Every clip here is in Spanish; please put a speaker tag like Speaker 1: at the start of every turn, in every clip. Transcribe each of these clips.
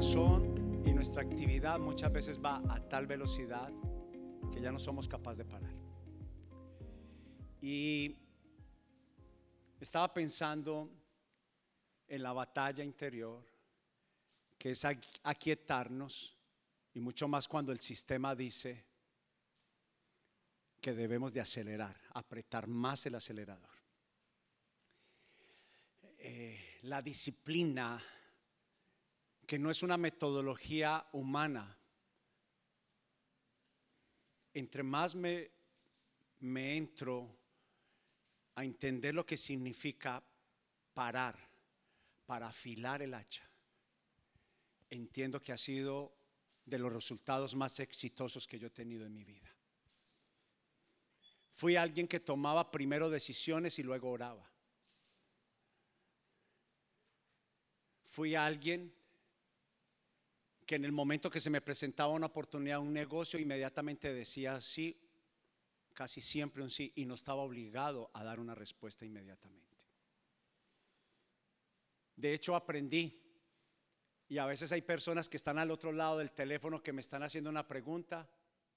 Speaker 1: y nuestra actividad muchas veces va a tal velocidad que ya no somos capaces de parar. Y estaba pensando en la batalla interior, que es aquietarnos, y mucho más cuando el sistema dice que debemos de acelerar, apretar más el acelerador. Eh, la disciplina, que no es una metodología humana, entre más me, me entro a entender lo que significa parar para afilar el hacha, entiendo que ha sido de los resultados más exitosos que yo he tenido en mi vida. Fui alguien que tomaba primero decisiones y luego oraba. Fui alguien que en el momento que se me presentaba una oportunidad, un negocio, inmediatamente decía sí, casi siempre un sí, y no estaba obligado a dar una respuesta inmediatamente. De hecho, aprendí, y a veces hay personas que están al otro lado del teléfono que me están haciendo una pregunta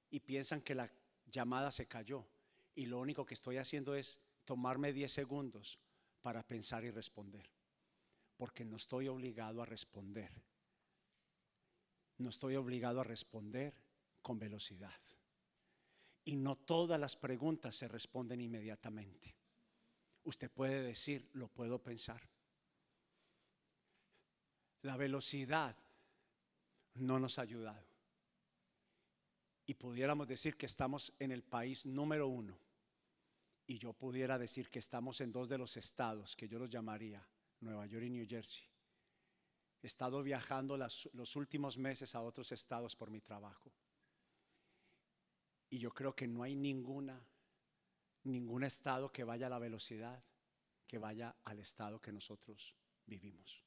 Speaker 1: y piensan que la llamada se cayó, y lo único que estoy haciendo es tomarme 10 segundos para pensar y responder porque no estoy obligado a responder. No estoy obligado a responder con velocidad. Y no todas las preguntas se responden inmediatamente. Usted puede decir, lo puedo pensar. La velocidad no nos ha ayudado. Y pudiéramos decir que estamos en el país número uno. Y yo pudiera decir que estamos en dos de los estados que yo los llamaría Nueva York y New Jersey. He estado viajando los últimos meses a otros estados por mi trabajo. Y yo creo que no hay ninguna, ningún estado que vaya a la velocidad que vaya al estado que nosotros vivimos.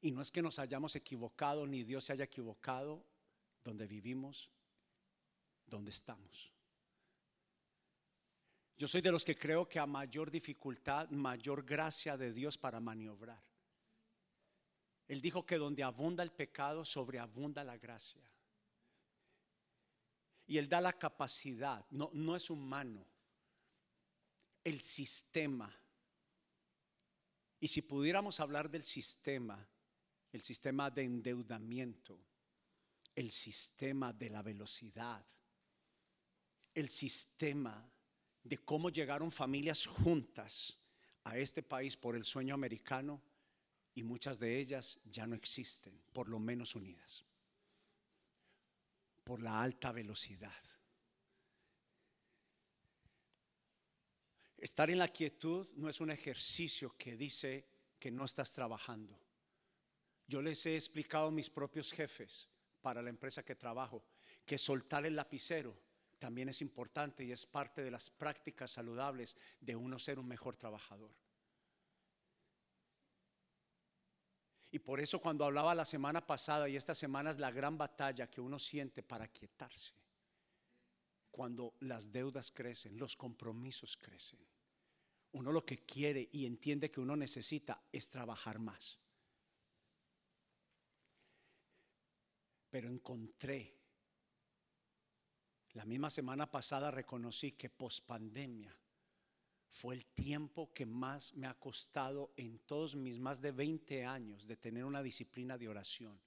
Speaker 1: Y no es que nos hayamos equivocado, ni Dios se haya equivocado donde vivimos, donde estamos. Yo soy de los que creo que a mayor dificultad, mayor gracia de Dios para maniobrar. Él dijo que donde abunda el pecado, sobreabunda la gracia. Y Él da la capacidad, no, no es humano, el sistema. Y si pudiéramos hablar del sistema, el sistema de endeudamiento, el sistema de la velocidad, el sistema de cómo llegaron familias juntas a este país por el sueño americano y muchas de ellas ya no existen, por lo menos unidas, por la alta velocidad. Estar en la quietud no es un ejercicio que dice que no estás trabajando. Yo les he explicado a mis propios jefes para la empresa que trabajo que soltar el lapicero también es importante y es parte de las prácticas saludables de uno ser un mejor trabajador. Y por eso cuando hablaba la semana pasada y esta semana es la gran batalla que uno siente para quietarse, cuando las deudas crecen, los compromisos crecen, uno lo que quiere y entiende que uno necesita es trabajar más. Pero encontré la misma semana pasada reconocí que pospandemia fue el tiempo que más me ha costado en todos mis más de 20 años de tener una disciplina de oración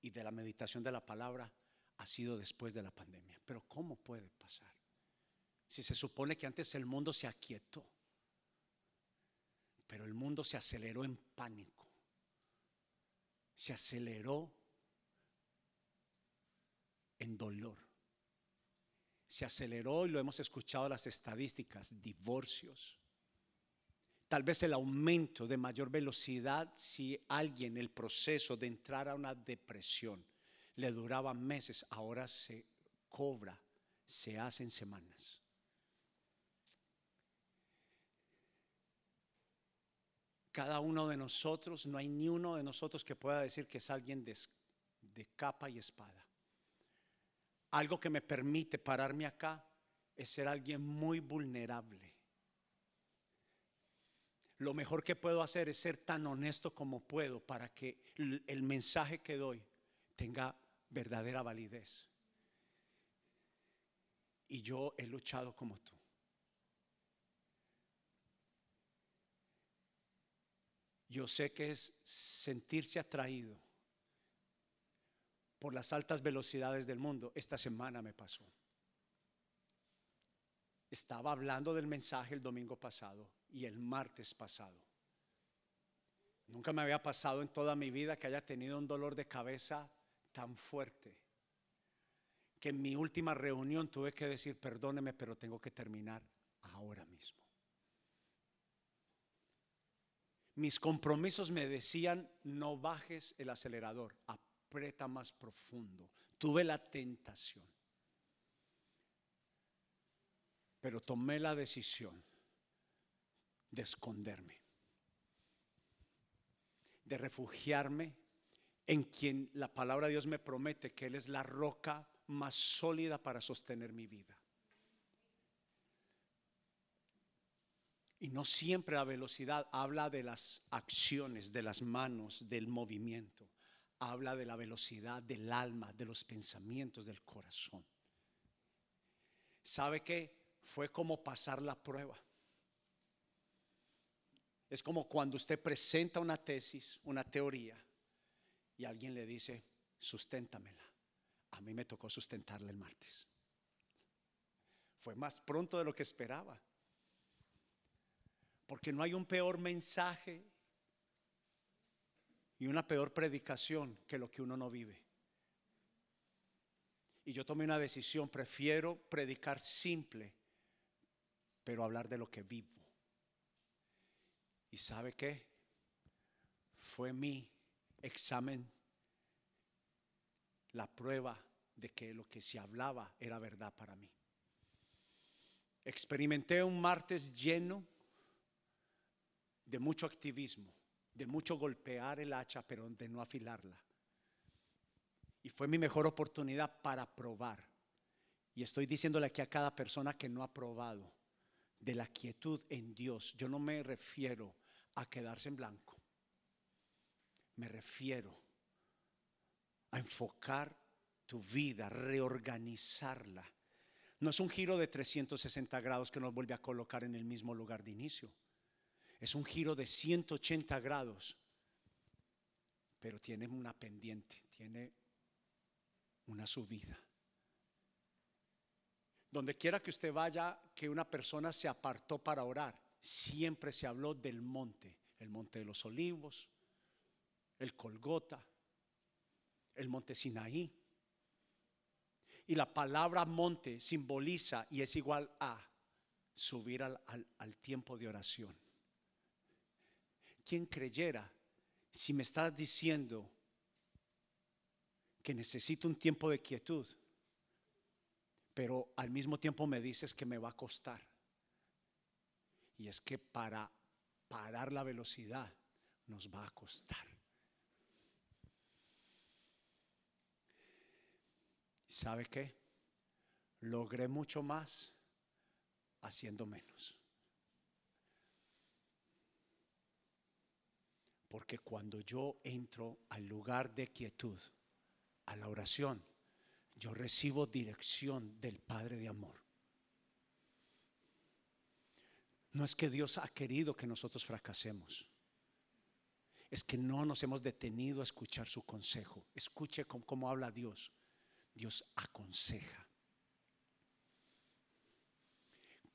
Speaker 1: y de la meditación de la palabra ha sido después de la pandemia. Pero ¿cómo puede pasar? Si se supone que antes el mundo se aquietó, pero el mundo se aceleró en pánico, se aceleró en dolor se aceleró y lo hemos escuchado las estadísticas, divorcios. Tal vez el aumento de mayor velocidad si alguien el proceso de entrar a una depresión le duraba meses, ahora se cobra, se hace en semanas. Cada uno de nosotros, no hay ni uno de nosotros que pueda decir que es alguien de, de capa y espada algo que me permite pararme acá es ser alguien muy vulnerable. lo mejor que puedo hacer es ser tan honesto como puedo para que el mensaje que doy tenga verdadera validez. Y yo he luchado como tú. Yo sé que es sentirse atraído por las altas velocidades del mundo. Esta semana me pasó. Estaba hablando del mensaje el domingo pasado y el martes pasado. Nunca me había pasado en toda mi vida que haya tenido un dolor de cabeza tan fuerte que en mi última reunión tuve que decir, perdóneme, pero tengo que terminar ahora mismo. Mis compromisos me decían, no bajes el acelerador, más profundo. Tuve la tentación, pero tomé la decisión de esconderme, de refugiarme en quien la palabra de Dios me promete que Él es la roca más sólida para sostener mi vida. Y no siempre la velocidad habla de las acciones, de las manos, del movimiento. Habla de la velocidad del alma, de los pensamientos, del corazón. ¿Sabe que Fue como pasar la prueba. Es como cuando usted presenta una tesis, una teoría, y alguien le dice, susténtamela. A mí me tocó sustentarla el martes. Fue más pronto de lo que esperaba. Porque no hay un peor mensaje y una peor predicación que lo que uno no vive. Y yo tomé una decisión, prefiero predicar simple, pero hablar de lo que vivo. ¿Y sabe qué? Fue mi examen, la prueba de que lo que se hablaba era verdad para mí. Experimenté un martes lleno de mucho activismo, de mucho golpear el hacha, pero de no afilarla. Y fue mi mejor oportunidad para probar. Y estoy diciéndole aquí a cada persona que no ha probado de la quietud en Dios. Yo no me refiero a quedarse en blanco. Me refiero a enfocar tu vida, reorganizarla. No es un giro de 360 grados que nos vuelve a colocar en el mismo lugar de inicio. Es un giro de 180 grados, pero tiene una pendiente, tiene una subida. Donde quiera que usted vaya, que una persona se apartó para orar, siempre se habló del monte, el monte de los olivos, el Colgota, el monte Sinaí. Y la palabra monte simboliza y es igual a subir al, al tiempo de oración. ¿Quién creyera si me estás diciendo que necesito un tiempo de quietud? pero al mismo tiempo me dices que me va a costar. Y es que para parar la velocidad nos va a costar. ¿Sabe qué? Logré mucho más haciendo menos. Porque cuando yo entro al lugar de quietud, a la oración, yo recibo dirección del Padre de amor. No es que Dios ha querido que nosotros fracasemos. Es que no nos hemos detenido a escuchar su consejo. Escuche cómo, habla Dios. Dios aconseja.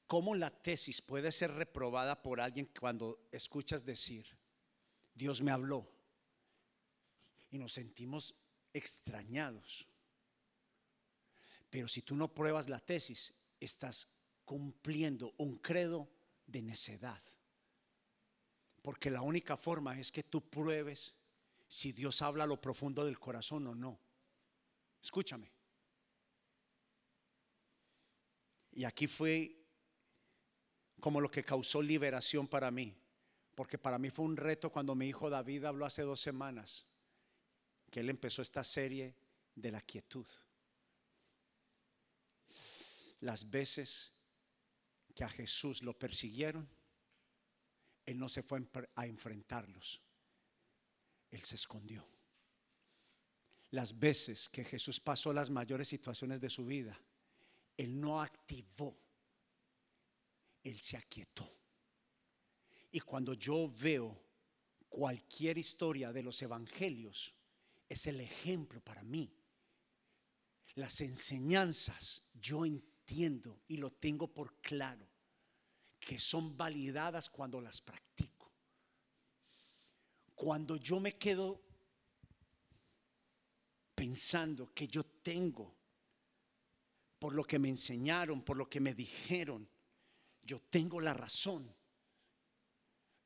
Speaker 1: ¿Cómo la tesis puede ser reprobada por alguien cuando escuchas decir, Dios me habló? Y nos sentimos extrañados. Pero si tú no pruebas la tesis, estás cumpliendo un credo de necedad. Porque la única forma es que tú pruebes si Dios habla a lo profundo del corazón o no. Escúchame. Y aquí fue como lo que causó liberación para mí. Porque para mí fue un reto cuando mi hijo David habló hace dos semanas, que él empezó esta serie de la quietud las veces que a Jesús lo persiguieron, Él no se fue a enfrentarlos. Él se escondió. Las veces que Jesús pasó las mayores situaciones de su vida, Él no activó, Él se aquietó. Y cuando yo veo cualquier historia de los evangelios, es el ejemplo para mí. Las enseñanzas yo entiendo y lo tengo por claro, que son validadas cuando las practico. Cuando yo me quedo pensando que yo tengo, por lo que me enseñaron, por lo que me dijeron, yo tengo la razón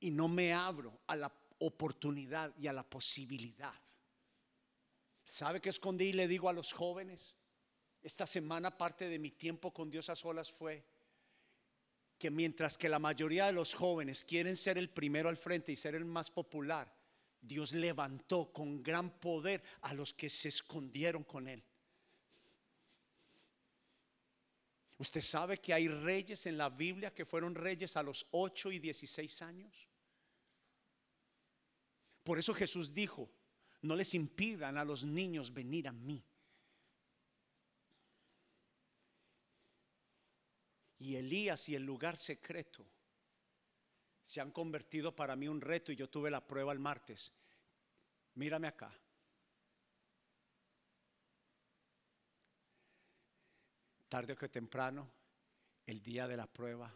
Speaker 1: y no me abro a la oportunidad y a la posibilidad. ¿Sabe qué escondí y le digo a los jóvenes? Esta semana parte de mi tiempo con Dios a solas fue que mientras que la mayoría de los jóvenes quieren ser el primero al frente y ser el más popular, Dios levantó con gran poder a los que se escondieron con Él. ¿Usted sabe que hay reyes en la Biblia que fueron reyes a los 8 y 16 años? Por eso Jesús dijo, no les impidan a los niños venir a mí. Y Elías y el lugar secreto se han convertido para mí un reto y yo tuve la prueba el martes. Mírame acá. Tarde o que temprano, el día de la prueba,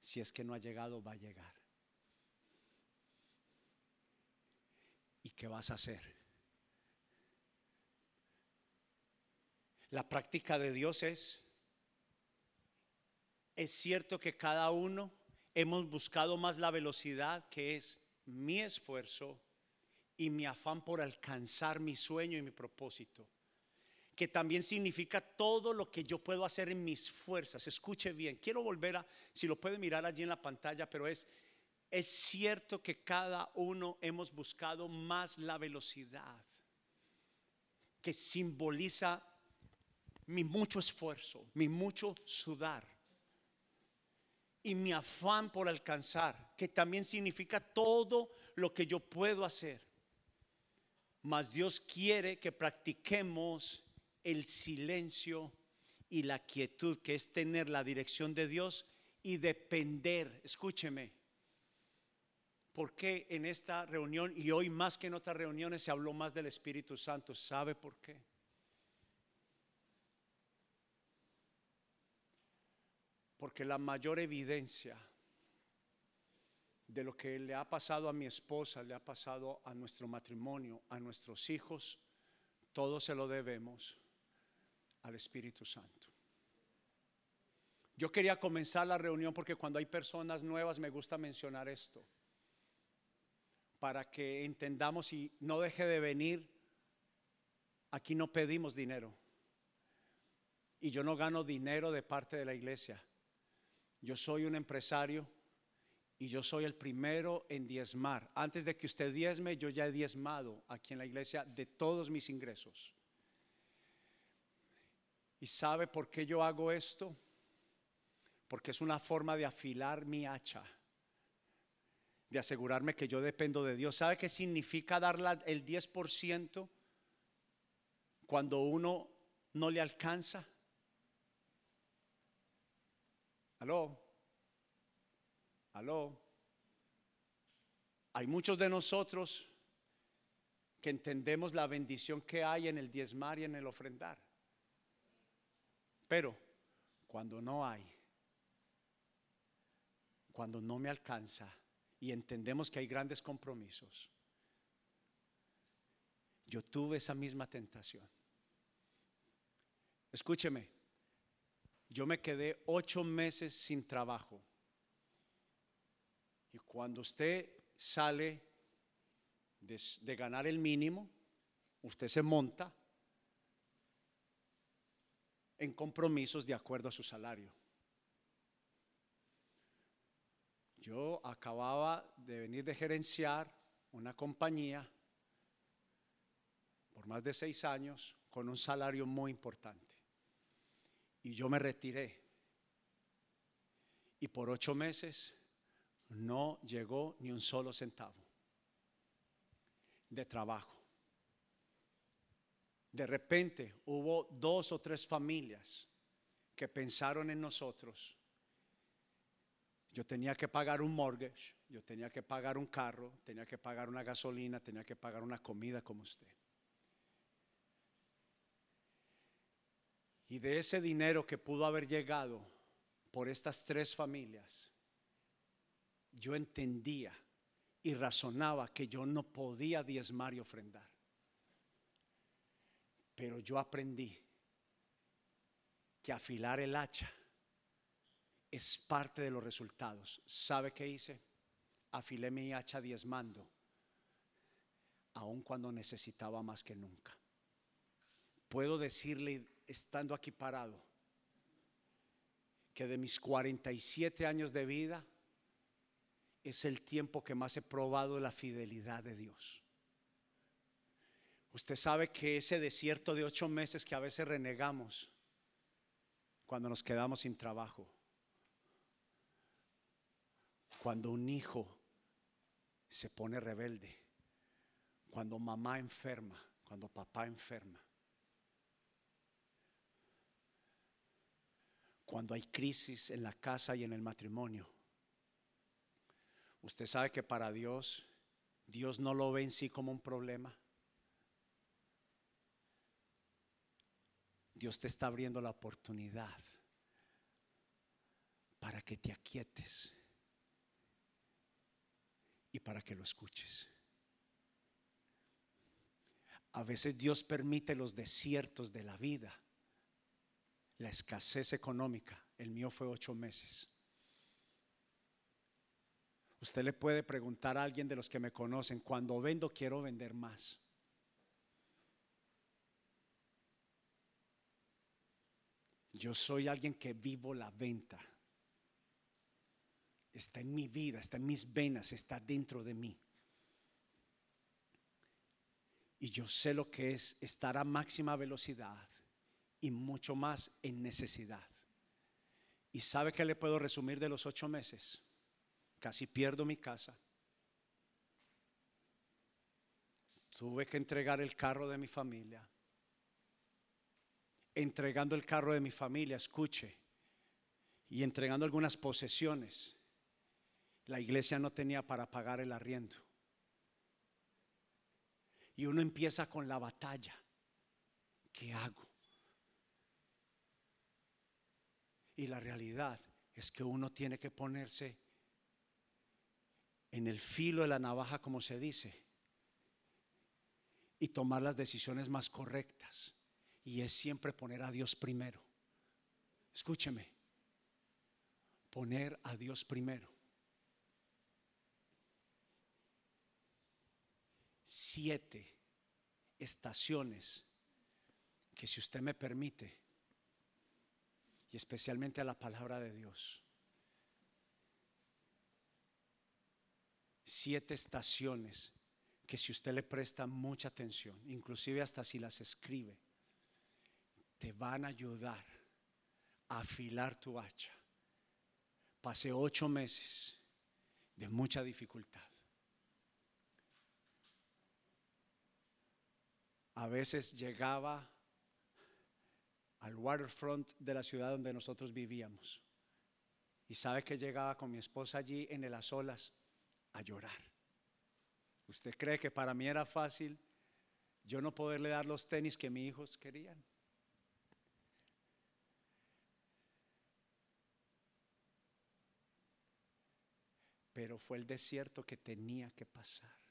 Speaker 1: si es que no ha llegado, va a llegar. ¿Y qué vas a hacer? La práctica de Dios es, es cierto que cada uno hemos buscado más la velocidad que es mi esfuerzo y mi afán por alcanzar mi sueño y mi propósito, que también significa todo lo que yo puedo hacer en mis fuerzas. Escuche bien, quiero volver a, si lo puede mirar allí en la pantalla, pero es, es cierto que cada uno hemos buscado más la velocidad, que simboliza mi mucho esfuerzo, mi mucho sudar y mi afán por alcanzar, que también significa todo lo que yo puedo hacer. Mas Dios quiere que practiquemos el silencio y la quietud, que es tener la dirección de Dios y depender. Escúcheme, porque en esta reunión y hoy más que en otras reuniones se habló más del Espíritu Santo? ¿Sabe por qué? Porque la mayor evidencia de lo que le ha pasado a mi esposa, le ha pasado a nuestro matrimonio, a nuestros hijos, todo se lo debemos al Espíritu Santo. Yo quería comenzar la reunión porque cuando hay personas nuevas me gusta mencionar esto, para que entendamos y no deje de venir, aquí no pedimos dinero. Y yo no gano dinero de parte de la iglesia. Yo soy un empresario y yo soy el primero en diezmar. Antes de que usted diezme, yo ya he diezmado aquí en la iglesia de todos mis ingresos. ¿Y sabe por qué yo hago esto? Porque es una forma de afilar mi hacha, de asegurarme que yo dependo de Dios. ¿Sabe qué significa dar el 10% cuando uno no le alcanza? Aló. Aló. Hay muchos de nosotros que entendemos la bendición que hay en el diezmar y en el ofrendar. Pero cuando no hay, cuando no me alcanza y entendemos que hay grandes compromisos, yo tuve esa misma tentación. Escúcheme, yo me quedé ocho meses sin trabajo. Y cuando usted sale de, ganar el mínimo, usted se monta en compromisos de acuerdo a su salario. Yo acababa de venir de gerenciar una compañía por más de seis años con un salario muy importante. Y yo me retiré. Y por ocho meses no llegó ni un solo centavo de trabajo. De repente hubo dos o tres familias que pensaron en nosotros. Yo tenía que pagar un mortgage, yo tenía que pagar un carro, tenía que pagar una gasolina, tenía que pagar una comida como usted. Y de ese dinero que pudo haber llegado por estas tres familias, yo entendía y razonaba que yo no podía diezmar y ofrendar. Pero yo aprendí que afilar el hacha es parte de los resultados. ¿Sabe qué hice? Afilé mi hacha diezmando, aun cuando necesitaba más que nunca. Puedo decirle, estando aquí parado, que de mis 47 años de vida es el tiempo que más he probado la fidelidad de Dios. Usted sabe que ese desierto de ocho meses que a veces renegamos cuando nos quedamos sin trabajo, cuando un hijo se pone rebelde, cuando mamá enferma, cuando papá enferma, cuando hay crisis en la casa y en el matrimonio. Usted sabe que para Dios, Dios no lo ve en sí como un problema. Dios te está abriendo la oportunidad para que te aquietes y para que lo escuches. A veces Dios permite los desiertos de la vida, la escasez económica. El mío fue ocho meses. Usted le puede preguntar a alguien de los que me conocen, cuando vendo quiero vender más. Yo soy alguien que vivo la venta. Está en mi vida, está en mis venas, está dentro de mí. Y yo sé lo que es estar a máxima velocidad y mucho más en necesidad. ¿Y sabe qué le puedo resumir de los ocho meses? Casi pierdo mi casa. Tuve que entregar el carro de mi familia entregando el carro de mi familia, escuche, y entregando algunas posesiones, la iglesia no tenía para pagar el arriendo. Y uno empieza con la batalla. ¿Qué hago? Y la realidad es que uno tiene que ponerse en el filo de la navaja, como se dice, y tomar las decisiones más correctas y es siempre poner a Dios primero. Escúcheme, poner a Dios primero. Siete estaciones que si usted me permite, y especialmente a la palabra de Dios, siete estaciones que si usted le presta mucha atención, inclusive hasta si las escribe, te van a ayudar a afilar tu hacha. Pasé ocho meses de mucha dificultad. A veces llegaba al waterfront de la ciudad donde nosotros vivíamos. Y sabe que llegaba con mi esposa allí en las olas a llorar. ¿Usted cree que para mí era fácil yo no poderle dar los tenis que mis hijos querían? pero fue el desierto que tenía que pasar.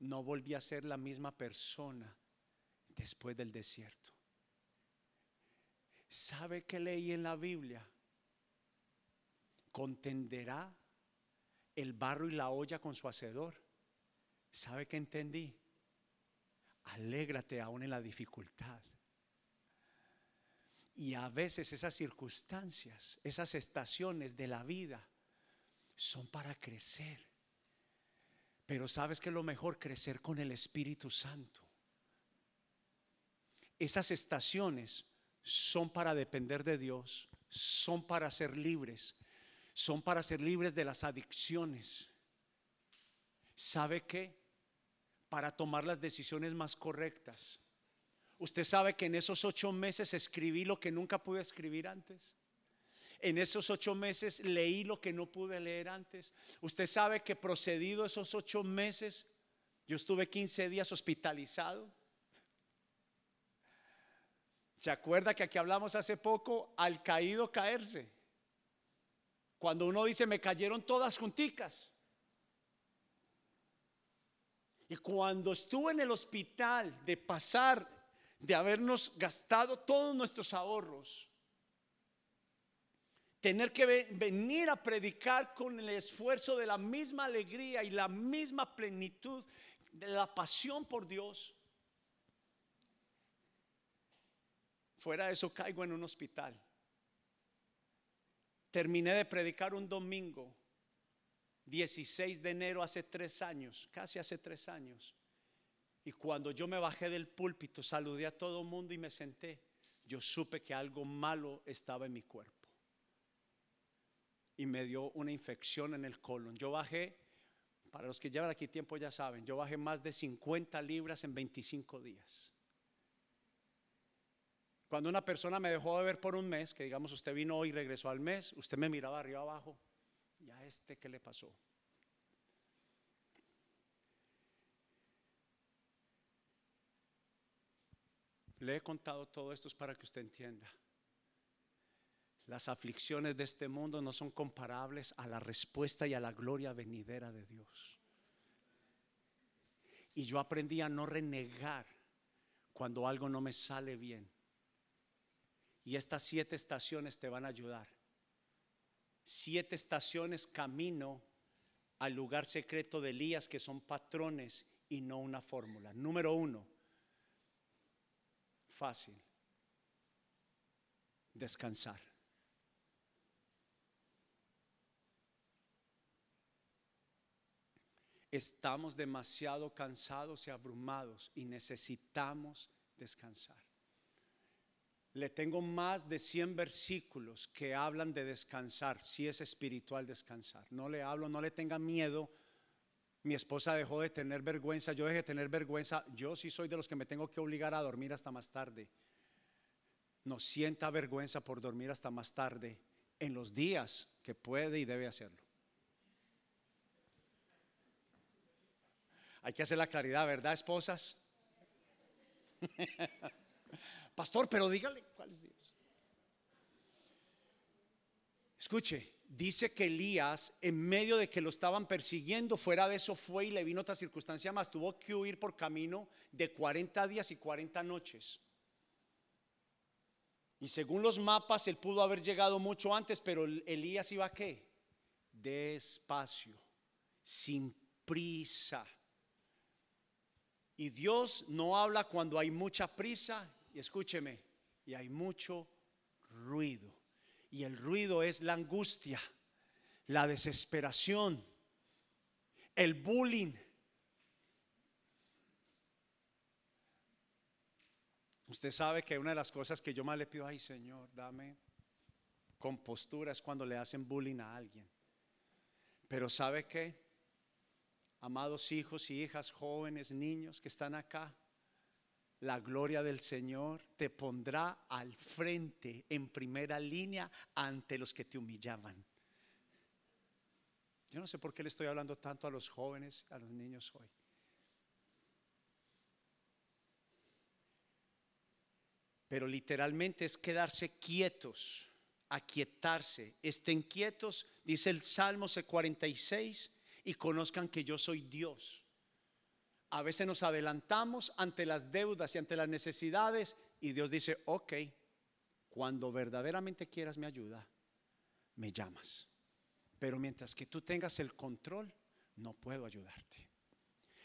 Speaker 1: No volví a ser la misma persona después del desierto. ¿Sabe qué leí en la Biblia? Contenderá el barro y la olla con su hacedor. ¿Sabe qué entendí? Alégrate aún en la dificultad. Y a veces esas circunstancias, esas estaciones de la vida, son para crecer. Pero sabes que lo mejor crecer con el Espíritu Santo. Esas estaciones son para depender de Dios, son para ser libres, son para ser libres de las adicciones. ¿Sabe qué? Para tomar las decisiones más correctas. Usted sabe que en esos ocho meses escribí lo que nunca pude escribir antes. En esos ocho meses leí lo que no pude leer antes. Usted sabe que procedido esos ocho meses, yo estuve 15 días hospitalizado. ¿Se acuerda que aquí hablamos hace poco al caído caerse? Cuando uno dice, me cayeron todas junticas. Y cuando estuve en el hospital de pasar, de habernos gastado todos nuestros ahorros, tener que venir a predicar con el esfuerzo de la misma alegría y la misma plenitud de la pasión por Dios. Fuera de eso caigo en un hospital. Terminé de predicar un domingo, 16 de enero hace tres años, casi hace tres años. Y cuando yo me bajé del púlpito, saludé a todo el mundo y me senté, yo supe que algo malo estaba en mi cuerpo. Y me dio una infección en el colon. Yo bajé, para los que llevan aquí tiempo ya saben, yo bajé más de 50 libras en 25 días. Cuando una persona me dejó de ver por un mes, que digamos usted vino hoy y regresó al mes, usted me miraba arriba abajo, ¿y a este qué le pasó? Le he contado todo esto para que usted entienda. Las aflicciones de este mundo no son comparables a la respuesta y a la gloria venidera de Dios. Y yo aprendí a no renegar cuando algo no me sale bien. Y estas siete estaciones te van a ayudar. Siete estaciones camino al lugar secreto de Elías que son patrones y no una fórmula. Número uno, fácil, descansar. Estamos demasiado cansados y abrumados y necesitamos descansar. Le tengo más de 100 versículos que hablan de descansar, si es espiritual descansar. No le hablo, no le tenga miedo. Mi esposa dejó de tener vergüenza, yo dejé de tener vergüenza. Yo sí soy de los que me tengo que obligar a dormir hasta más tarde. No sienta vergüenza por dormir hasta más tarde en los días que puede y debe hacerlo. Hay que hacer la claridad, ¿verdad, esposas? Pastor, pero dígale cuál es Dios. Escuche, dice que Elías, en medio de que lo estaban persiguiendo, fuera de eso fue y le vino otra circunstancia más. Tuvo que huir por camino de 40 días y 40 noches. Y según los mapas, él pudo haber llegado mucho antes, pero Elías iba a qué? Despacio, sin prisa. Y Dios no habla cuando hay mucha prisa y escúcheme, y hay mucho ruido. Y el ruido es la angustia, la desesperación, el bullying. Usted sabe que una de las cosas que yo más le pido, ay Señor, dame compostura es cuando le hacen bullying a alguien. Pero ¿sabe qué? Amados hijos y hijas, jóvenes, niños que están acá, la gloria del Señor te pondrá al frente, en primera línea, ante los que te humillaban. Yo no sé por qué le estoy hablando tanto a los jóvenes, a los niños hoy. Pero literalmente es quedarse quietos, aquietarse. Estén quietos, dice el Salmo 46, y conozcan que yo soy Dios. A veces nos adelantamos ante las deudas y ante las necesidades y Dios dice, ok, cuando verdaderamente quieras mi ayuda, me llamas. Pero mientras que tú tengas el control, no puedo ayudarte.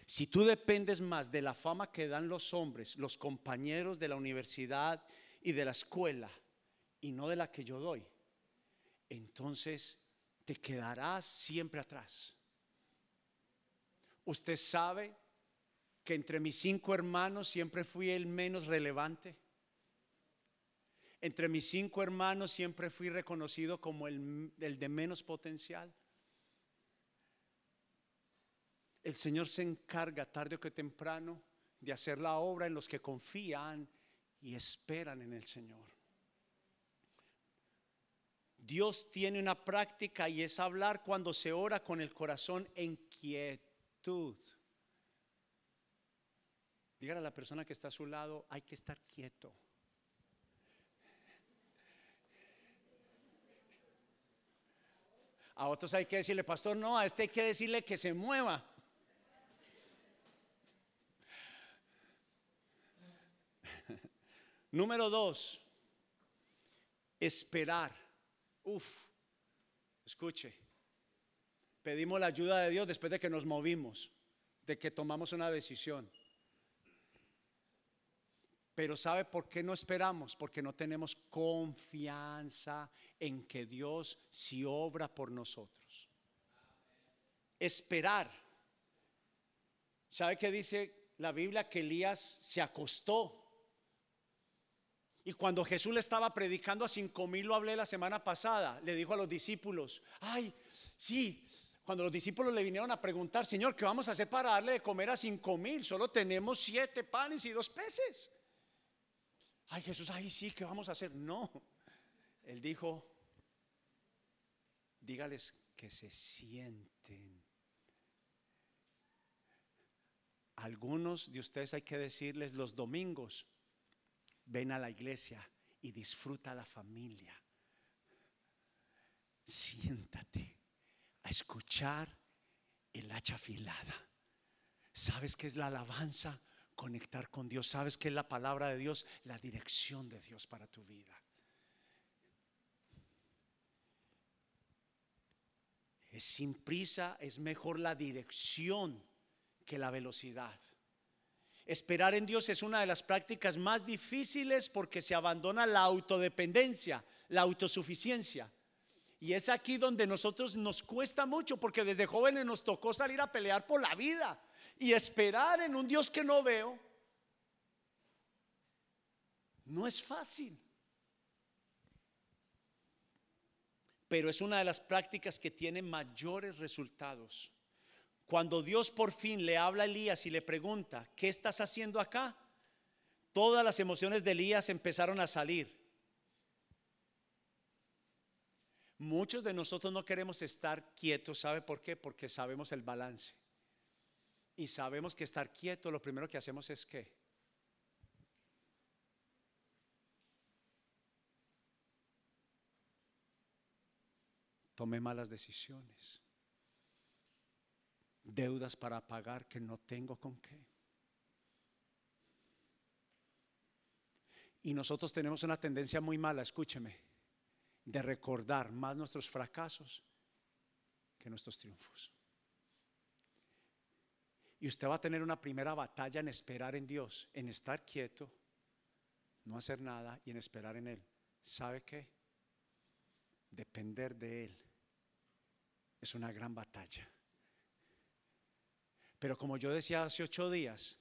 Speaker 1: Si tú dependes más de la fama que dan los hombres, los compañeros de la universidad y de la escuela, y no de la que yo doy, entonces te quedarás siempre atrás. Usted sabe que entre mis cinco hermanos siempre fui el menos relevante. Entre mis cinco hermanos siempre fui reconocido como el, de menos potencial. El Señor se encarga tarde o que temprano de hacer la obra en los que confían y esperan en el Señor. Dios tiene una práctica y es hablar cuando se ora con el corazón en quietud. Dígale a la persona que está a su lado, hay que estar quieto. A otros hay que decirle, pastor, no, a este hay que decirle que se mueva. Número dos, esperar. Uf, escuche, pedimos la ayuda de Dios después de que nos movimos, de que tomamos una decisión. Pero ¿sabe por qué no esperamos? Porque no tenemos confianza en que Dios sí obra por nosotros. Esperar. ¿Sabe qué dice la Biblia? Que Elías se acostó y cuando Jesús le estaba predicando a cinco mil, lo hablé la semana pasada, le dijo a los discípulos, ay, sí, cuando los discípulos le vinieron a preguntar, Señor, ¿qué vamos a hacer para darle de comer a cinco mil? Solo tenemos siete panes y dos peces. Ay, Jesús, ay, sí, ¿qué vamos a hacer? No, él dijo, dígales que se sienten. Algunos de ustedes hay que decirles los domingos, ven a la iglesia y disfruta la familia. Siéntate a escuchar el hacha afilada. ¿Sabes qué es la alabanza? Conectar con Dios. ¿Sabes qué es la palabra de Dios? La dirección de Dios para tu vida. Es sin prisa, es mejor la dirección que la velocidad. Esperar en Dios es una de las prácticas más difíciles porque se abandona la autodependencia, la autosuficiencia. Y es aquí donde nosotros nos cuesta mucho porque desde jóvenes nos tocó salir a pelear por la vida y esperar en un Dios que no veo. No es fácil. Pero es una de las prácticas que tiene mayores resultados. Cuando Dios por fin le habla a Elías y le pregunta, ¿qué estás haciendo acá? Todas las emociones de Elías empezaron a salir. Muchos de nosotros no queremos estar quietos, ¿sabe por qué? Porque sabemos el balance. Y sabemos que estar quieto lo primero que hacemos es que tome malas decisiones deudas para pagar que no tengo con qué. Y nosotros tenemos una tendencia muy mala, escúcheme, de recordar más nuestros fracasos que nuestros triunfos. Y usted va a tener una primera batalla en esperar en Dios, en estar quieto, no hacer nada y en esperar en Él. ¿Sabe qué? Depender de Él es una gran batalla. Pero como yo decía hace ocho días,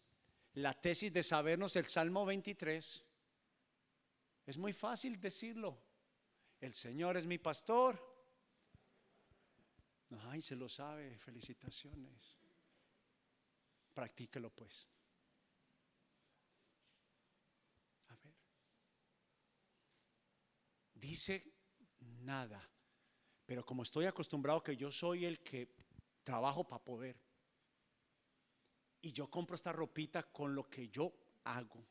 Speaker 1: la tesis de sabernos el Salmo 23 es muy fácil decirlo. El Señor es mi pastor. Ay, se lo sabe. Felicitaciones. Practíquelo pues. A ver. Dice nada. Pero como estoy acostumbrado que yo soy el que trabajo para poder y yo compro esta ropita con lo que yo hago.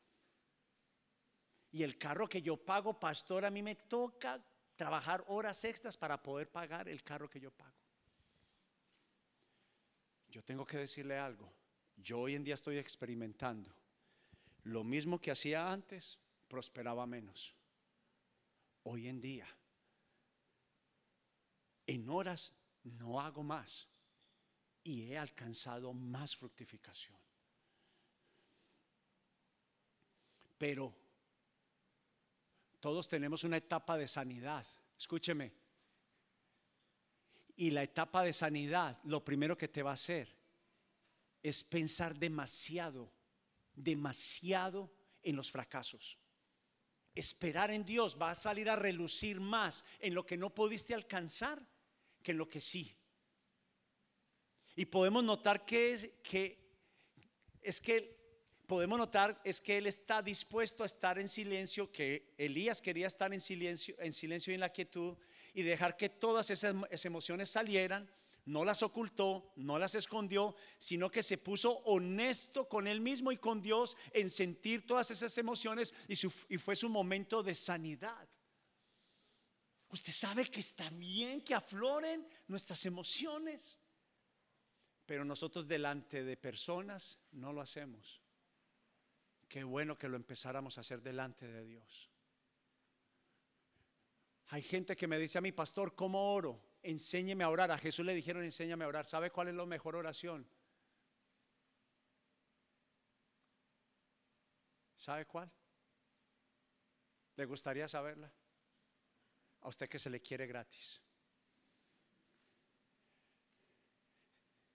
Speaker 1: Y el carro que yo pago, pastor, a mí me toca trabajar horas extras para poder pagar el carro que yo pago. Yo tengo que decirle algo. Yo hoy en día estoy experimentando. Lo mismo que hacía antes, prosperaba menos. Hoy en día, en horas no hago más y he alcanzado más fructificación. Pero todos tenemos una etapa de sanidad. Escúcheme. Y la etapa de sanidad, lo primero que te va a hacer es pensar demasiado, demasiado en los fracasos. esperar en Dios va a salir a relucir más en lo que no pudiste alcanzar que en lo que sí. Y podemos notar que es que es que podemos notar es que él está dispuesto a estar en silencio, que Elías quería estar en silencio, en silencio y en la quietud y dejar que todas esas emociones salieran no las ocultó, no las escondió, sino que se puso honesto con él mismo y con Dios en sentir todas esas emociones y, y, fue su momento de sanidad. Usted sabe que está bien que afloren nuestras emociones, pero nosotros delante de personas no lo hacemos. Qué bueno que lo empezáramos a hacer delante de Dios. Hay gente que me dice a mi pastor, ¿cómo oro? enséñeme a orar. A Jesús le dijeron, enséñame a orar. ¿Sabe cuál es la mejor oración? ¿Sabe cuál? ¿Le gustaría saberla? A usted que se le quiere gratis.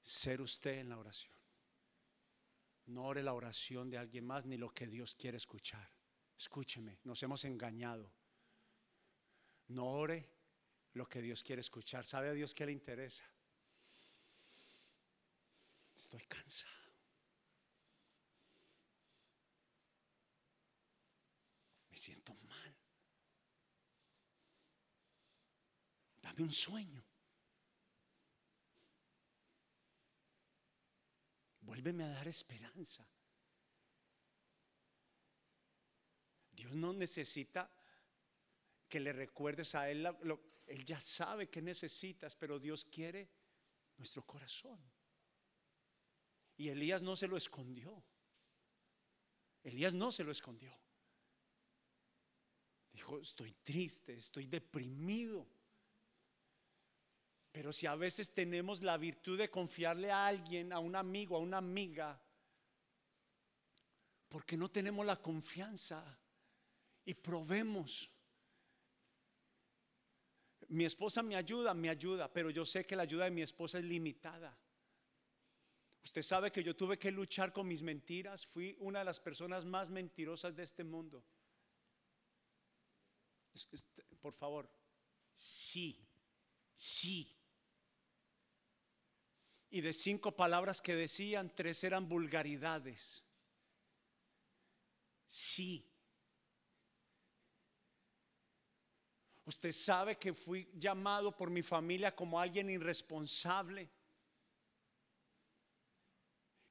Speaker 1: Ser usted en la oración. No ore la oración de alguien más ni lo que Dios quiere escuchar. Escúcheme, nos hemos engañado. No ore lo que Dios quiere escuchar. ¿Sabe a Dios qué le interesa? Estoy cansado. Me siento mal. Dame un sueño. Vuélveme a dar esperanza. Dios no necesita que le recuerdes a Él él ya sabe que necesitas, pero Dios quiere nuestro corazón. Y Elías no se lo escondió. Elías no se lo escondió. Dijo, estoy triste, estoy deprimido. Pero si a veces tenemos la virtud de confiarle a alguien, a un amigo, a una amiga, porque no tenemos la confianza y probemos mi esposa me ayuda, me ayuda, pero yo sé que la ayuda de mi esposa es limitada. Usted sabe que yo tuve que luchar con mis mentiras. Fui una de las personas más mentirosas de este mundo. Por favor, sí, sí. Y de cinco palabras que decían, tres eran vulgaridades. Sí. Usted sabe que fui llamado por mi familia como alguien irresponsable,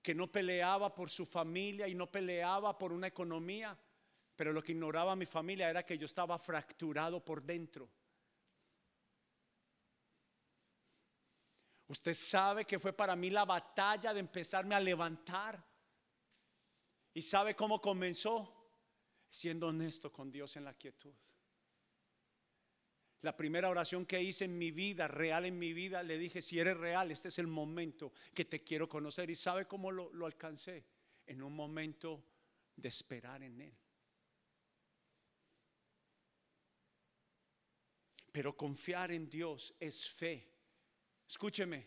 Speaker 1: que no peleaba por su familia y no peleaba por una economía, pero lo que ignoraba mi familia era que yo estaba fracturado por dentro. Usted sabe que fue para mí la batalla de empezarme a levantar. ¿Y sabe cómo comenzó? Siendo honesto con Dios en la quietud. La primera oración que hice en mi vida, real en mi vida, le dije, si eres real, este es el momento que te quiero conocer. ¿Y sabe cómo lo, lo alcancé? En un momento de esperar en Él. Pero confiar en Dios es fe. Escúcheme,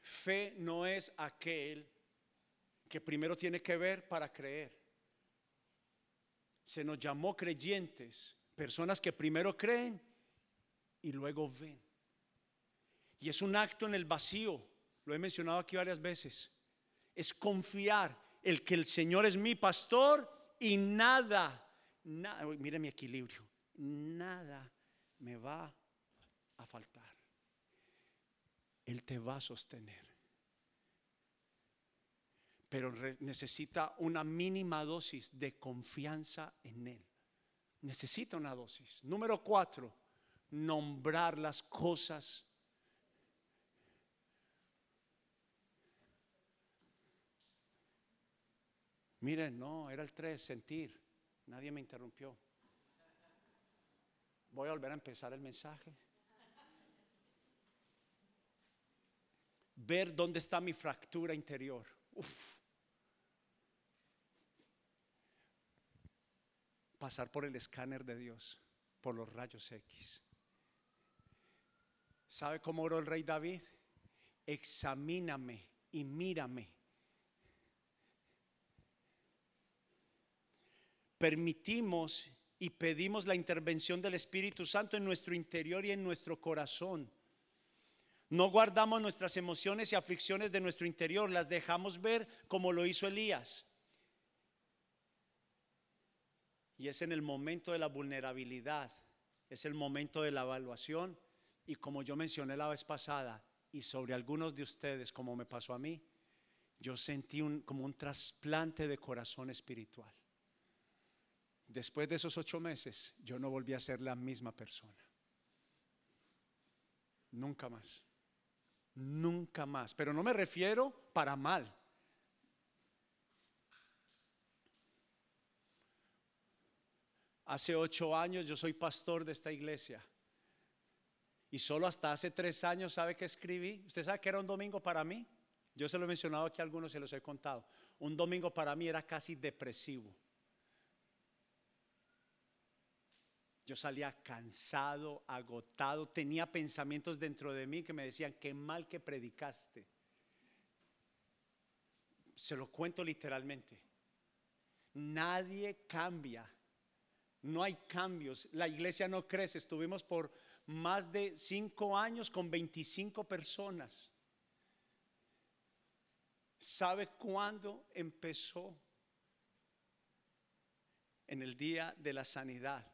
Speaker 1: fe no es aquel que primero tiene que ver para creer. Se nos llamó creyentes, personas que primero creen y luego ven. Y es un acto en el vacío, lo he mencionado aquí varias veces. Es confiar el que el Señor es mi pastor y nada, nada, mire mi equilibrio, nada me va a faltar. Él te va a sostener. Pero necesita una mínima dosis de confianza en Él. Necesita una dosis. Número cuatro nombrar las cosas. Miren, no, era el 3, sentir. Nadie me interrumpió. Voy a volver a empezar el mensaje. Ver dónde está mi fractura interior. Pasar por el escáner de Dios, por los rayos X. ¿Sabe cómo oró el rey David? Examíname y mírame. Permitimos y pedimos la intervención del Espíritu Santo en nuestro interior y en nuestro corazón. No guardamos nuestras emociones y aflicciones de nuestro interior, las dejamos ver como lo hizo Elías. Y es en el momento de la vulnerabilidad, es el momento de la evaluación. Y como yo mencioné la vez pasada, y sobre algunos de ustedes, como me pasó a mí, yo sentí como un trasplante de corazón espiritual. Después de esos ocho meses, yo no volví a ser la misma persona. Nunca más. Nunca más. Pero no me refiero para mal. Hace ocho años yo soy pastor de esta iglesia. Y solo hasta hace tres años, ¿sabe qué escribí? ¿Usted sabe que era un domingo para mí? Yo se lo he mencionado aquí a algunos, se los he contado. Un domingo para mí era casi depresivo. Yo salía cansado, agotado, tenía pensamientos dentro de mí que me decían, qué mal que predicaste. Se lo cuento literalmente. Nadie cambia. No hay cambios. La iglesia no crece. Estuvimos por más de cinco años con 25 personas. ¿Sabe cuándo empezó? En el día de la sanidad.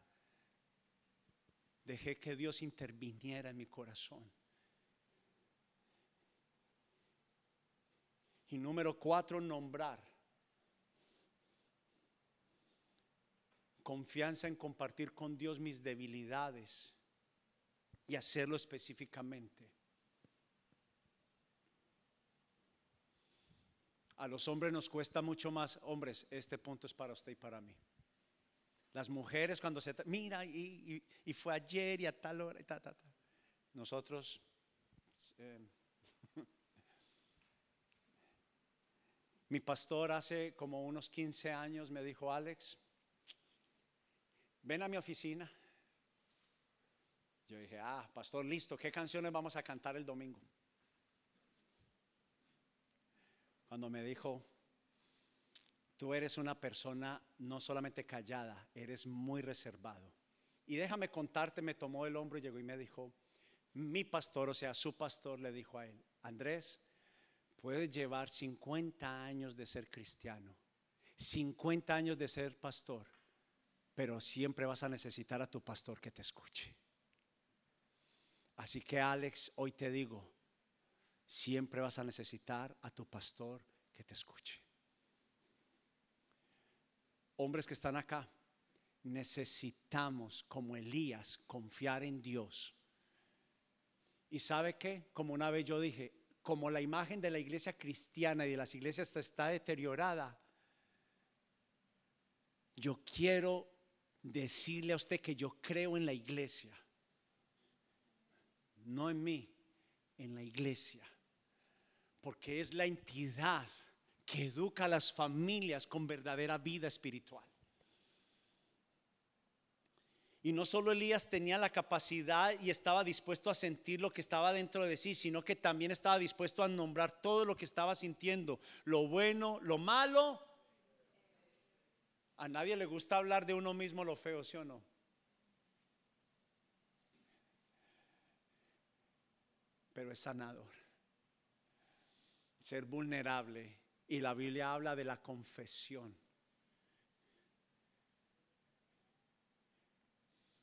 Speaker 1: Dejé que Dios interviniera en mi corazón. Y número cuatro, nombrar. Confianza en compartir con Dios mis debilidades y hacerlo específicamente. A los hombres nos cuesta mucho más, hombres, este punto es para usted y para mí. Las mujeres cuando se, mira, y, fue ayer y a tal hora y ta, ta, ta. Nosotros, eh, mi pastor hace como unos 15 años me dijo, Alex, ven a mi oficina. Yo dije, ah, pastor, listo, ¿qué canciones vamos a cantar el domingo? Cuando me dijo, tú eres una persona no solamente callada, eres muy reservado. Y déjame contarte, me tomó el hombro y llegó y me dijo, mi pastor, o sea, su pastor le dijo a él, Andrés, puedes llevar 50 años de ser cristiano, 50 años de ser pastor, pero siempre vas a necesitar a tu pastor que te escuche. Así que Alex, hoy te digo, siempre vas a necesitar a tu pastor que te escuche. Hombres que están acá, necesitamos, como Elías, confiar en Dios. Y sabe que, como una vez yo dije, como la imagen de la iglesia cristiana y de las iglesias está deteriorada, yo quiero decirle a usted que yo creo en la iglesia no en mí, en la iglesia, porque es la entidad que educa a las familias con verdadera vida espiritual. Y no solo Elías tenía la capacidad y estaba dispuesto a sentir lo que estaba dentro de sí, sino que también estaba dispuesto a nombrar todo lo que estaba sintiendo, lo bueno, lo malo. A nadie le gusta hablar de uno mismo lo feo, ¿sí o no? pero es sanador. Ser vulnerable. Y la Biblia habla de la confesión.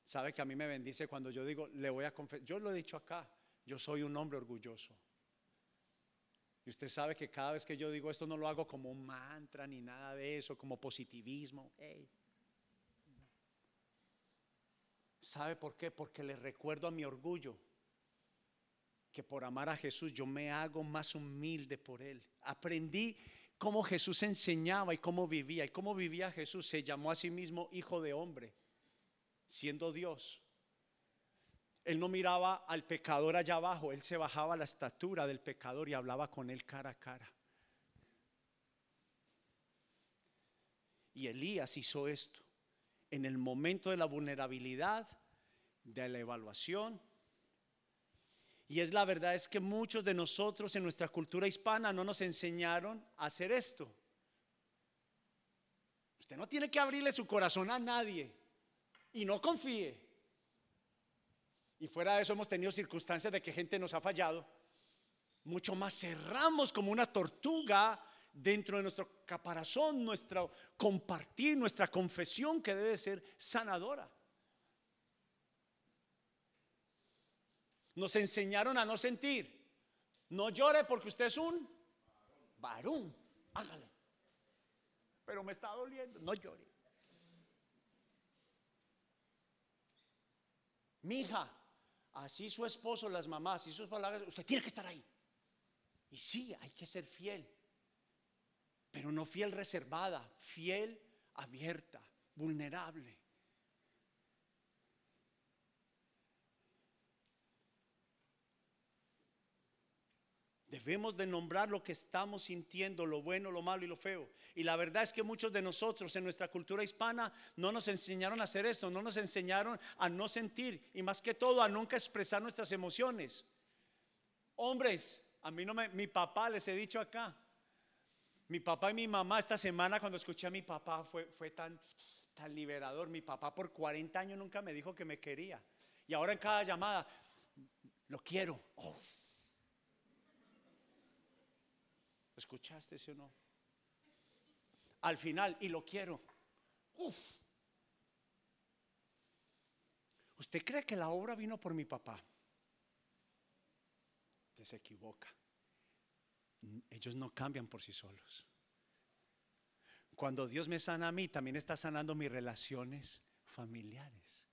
Speaker 1: Sabe que a mí me bendice cuando yo digo, le voy a confesar. Yo lo he dicho acá, yo soy un hombre orgulloso. Y usted sabe que cada vez que yo digo esto no lo hago como un mantra ni nada de eso, como positivismo. ¿Sabe por qué? Porque le recuerdo a mi orgullo que por amar a Jesús yo me hago más humilde por Él. Aprendí cómo Jesús enseñaba y cómo vivía. Y cómo vivía Jesús. Se llamó a sí mismo hijo de hombre, siendo Dios. Él no miraba al pecador allá abajo, él se bajaba a la estatura del pecador y hablaba con él cara a cara. Y Elías hizo esto en el momento de la vulnerabilidad, de la evaluación y es la verdad, es que muchos de nosotros en nuestra cultura hispana no nos enseñaron a hacer esto. Usted no tiene que abrirle su corazón a nadie. y no confíe. Y fuera de eso hemos tenido circunstancias de que gente nos ha fallado. Mucho más cerramos como una tortuga dentro de nuestro caparazón, nuestro compartir, nuestra confesión que debe ser sanadora. Nos enseñaron a no sentir. No llore porque usted es un varón. Hágale. Pero me está doliendo. No llore. Mi hija, así su esposo, las mamás, y sus palabras, usted tiene que estar ahí. Y sí, hay que ser fiel. Pero no fiel reservada, fiel abierta, vulnerable. Debemos de nombrar lo que estamos sintiendo, lo bueno, lo malo y lo feo. Y la verdad es que muchos de nosotros en nuestra cultura hispana no nos enseñaron a hacer esto, no nos enseñaron a no sentir y más que todo a nunca expresar nuestras emociones. Hombres, a mí no me, mi papá les he dicho acá, mi papá y mi mamá esta semana cuando escuché a mi papá fue, fue tan, tan liberador. Mi papá por 40 años nunca me dijo que me quería. Y ahora en cada llamada, lo quiero. Oh, ¿Escuchaste, sí o no? Al final, y lo quiero. ¿Usted cree que la obra vino por mi papá? Usted se equivoca. Ellos no cambian por sí solos. Cuando Dios me sana a mí, también está sanando mis relaciones familiares.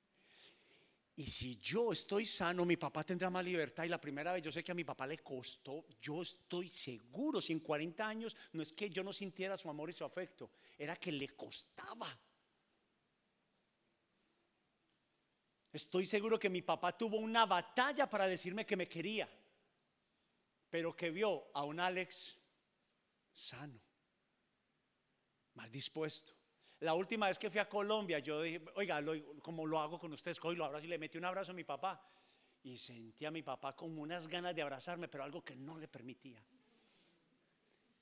Speaker 1: Y si yo estoy sano, mi papá tendrá más libertad. Y la primera vez, yo sé que a mi papá le costó, yo estoy seguro, si en 40 años no es que yo no sintiera su amor y su afecto, era que le costaba. Estoy seguro que mi papá tuvo una batalla para decirme que me quería, pero que vio a un Alex sano, más dispuesto. La última vez que fui a Colombia, yo dije, oiga, como lo hago con ustedes, hoy lo abrazo y le metí un abrazo a mi papá. Y sentí a mi papá con unas ganas de abrazarme, pero algo que no le permitía.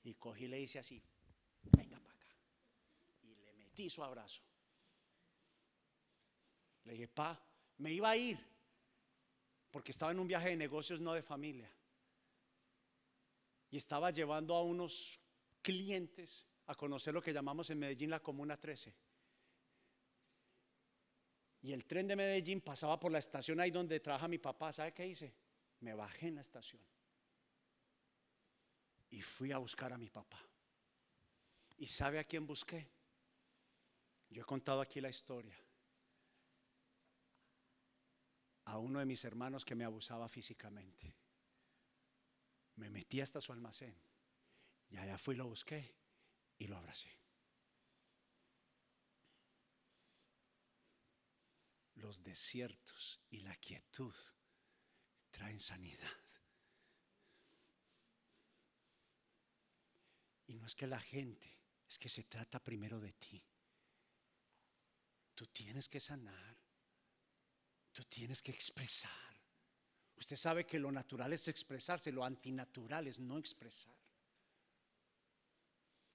Speaker 1: Y cogí y le hice así, venga para acá. Y le metí su abrazo. Le dije, pa, me iba a ir, porque estaba en un viaje de negocios, no de familia. Y estaba llevando a unos clientes a conocer lo que llamamos en Medellín la Comuna 13. Y el tren de Medellín pasaba por la estación ahí donde trabaja mi papá. ¿Sabe qué hice? Me bajé en la estación. Y fui a buscar a mi papá. ¿Y sabe a quién busqué? Yo he contado aquí la historia. A uno de mis hermanos que me abusaba físicamente. Me metí hasta su almacén. Y allá fui y lo busqué y lo abracé. Los desiertos y la quietud traen sanidad. Y no es que la gente, es que se trata primero de ti. Tú tienes que sanar. Tú tienes que expresar. Usted sabe que lo natural es expresarse, lo antinatural es no expresar.